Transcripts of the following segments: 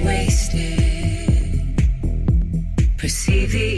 wasted. Perceive the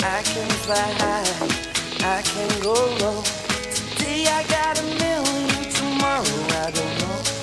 I can fly high, I can go low. Today I got a million, tomorrow I don't know.